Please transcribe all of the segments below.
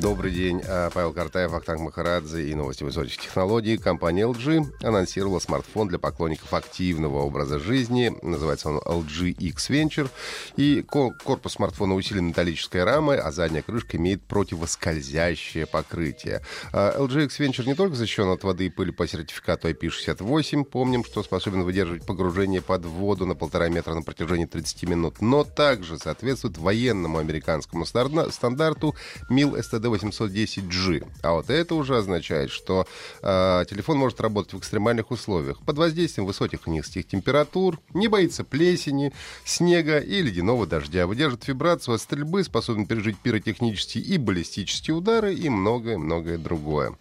Добрый день. А, Павел Картаев, Ахтанг Махарадзе и новости высоких технологий. Компания LG анонсировала смартфон для поклонников активного образа жизни. Называется он LG X Venture. И корпус смартфона усилен металлической рамой, а задняя крышка имеет противоскользящее покрытие. А, LG X Venture не только защищен от воды и пыли по сертификату IP68, помним, что способен выдерживать погружение под воду на полтора метра на протяжении 30 минут, но также соответствует военному американскому стандарту MIL STD 810G. А вот это уже означает, что э, телефон может работать в экстремальных условиях. Под воздействием высоких низких температур, не боится плесени, снега и ледяного дождя. Выдержит вибрацию от стрельбы, способен пережить пиротехнические и баллистические удары и многое-многое другое.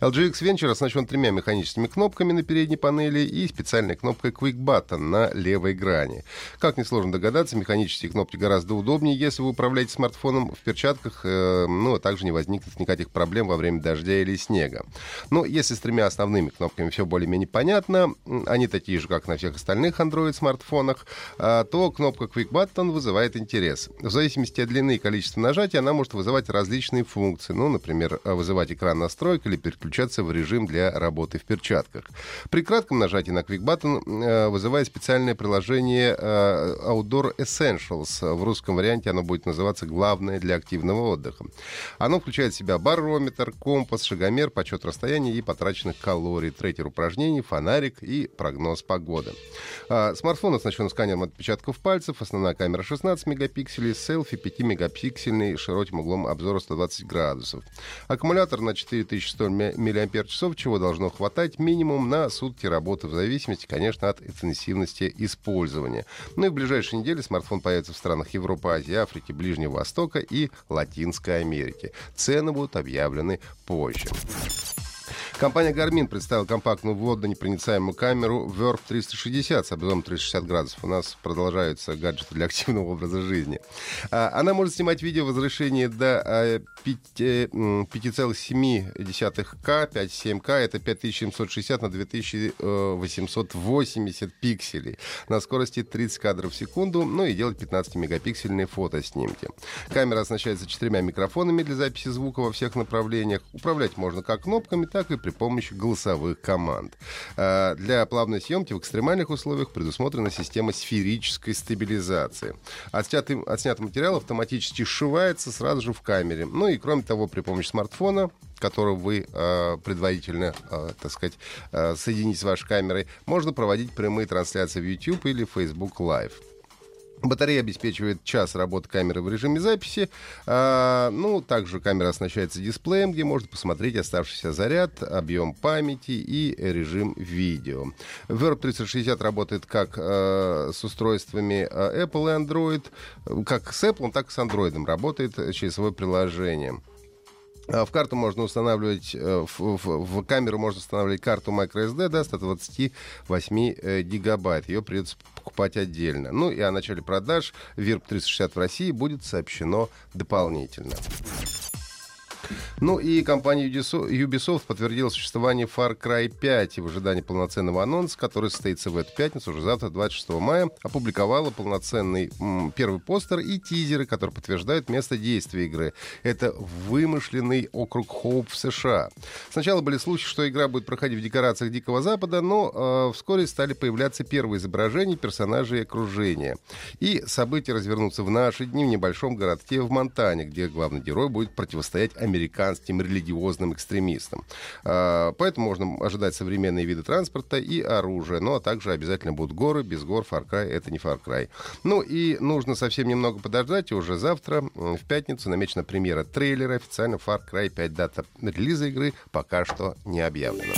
LG X Venture оснащен тремя механическими кнопками на передней панели и специальной кнопкой Quick Button на левой грани. Как несложно догадаться, механические кнопки гораздо удобнее, если вы управляете смартфоном в перчатках, э, ну, а также не возникнет никаких проблем во время дождя или снега. Но если с тремя основными кнопками все более-менее понятно, они такие же, как на всех остальных Android-смартфонах, э, то кнопка Quick Button вызывает интерес. В зависимости от длины и количества нажатий она может вызывать различные функции. Ну, например, вызывать экран настроек или переключаться в режим для работы в перчатках. При кратком нажатии на Quick Button э, вызывает специальное приложение э, Outdoor Essentials. В русском варианте оно будет называться «Главное для активного отдыха». Оно включает в себя барометр, компас, шагомер, подсчет расстояния и потраченных калорий, трекер упражнений, фонарик и прогноз погоды. А, смартфон оснащен сканером отпечатков пальцев, основная камера 16 мегапикселей, селфи 5 мегапиксельный, широким углом обзора 120 градусов. Аккумулятор на 4100 мАч, чего должно хватать минимум на сутки работы, в зависимости, конечно, от интенсивности использования. Ну и в ближайшие недели смартфон появится в странах Европы, Азии, Африки, Ближнего Востока и Латинской Америки. Цены будут объявлены позже. Компания Garmin представила компактную водонепроницаемую камеру Verb 360 с объемом 360 градусов. У нас продолжаются гаджеты для активного образа жизни. А, она может снимать видео в разрешении до 5,7К, 5,7К. Это 5760 на 2880 пикселей. На скорости 30 кадров в секунду, ну и делать 15-мегапиксельные фотоснимки. Камера оснащается четырьмя микрофонами для записи звука во всех направлениях. Управлять можно как кнопками, так и при помощи голосовых команд. А, для плавной съемки в экстремальных условиях предусмотрена система сферической стабилизации. Отснятый, отснятый материал автоматически сшивается сразу же в камере. Ну и кроме того, при помощи смартфона который вы э, предварительно, э, так сказать, э, соедините с вашей камерой, можно проводить прямые трансляции в YouTube или Facebook Live. Батарея обеспечивает час работы камеры в режиме записи. А, ну, также камера оснащается дисплеем, где можно посмотреть оставшийся заряд, объем памяти и режим видео. Verb 360 работает как а, с устройствами а, Apple и Android, как с Apple, так и с Android работает через свое приложение. А, в карту можно устанавливать, э, в, в, в камеру можно устанавливать карту microSD до 128 э, гигабайт. Ее придется покупать отдельно. Ну и о начале продаж VIRB 360 в России будет сообщено дополнительно. Ну и компания Ubisoft подтвердила существование Far Cry 5 и в ожидании полноценного анонса, который состоится в эту пятницу, уже завтра, 26 мая, опубликовала полноценный м, первый постер и тизеры, которые подтверждают место действия игры. Это вымышленный округ Хоуп в США. Сначала были слухи, что игра будет проходить в декорациях Дикого Запада, но э, вскоре стали появляться первые изображения персонажей и окружения. И события развернутся в наши дни в небольшом городке в Монтане, где главный герой будет противостоять американским религиозным экстремистам. А, поэтому можно ожидать современные виды транспорта и оружия. Ну, а также обязательно будут горы. Без гор Far Cry — это не Far Cry. Ну, и нужно совсем немного подождать. И уже завтра, в пятницу, намечена премьера трейлера. Официально Far Cry 5 дата релиза игры пока что не объявлена.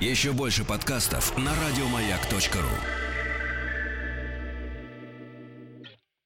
Еще больше подкастов на радиомаяк.ру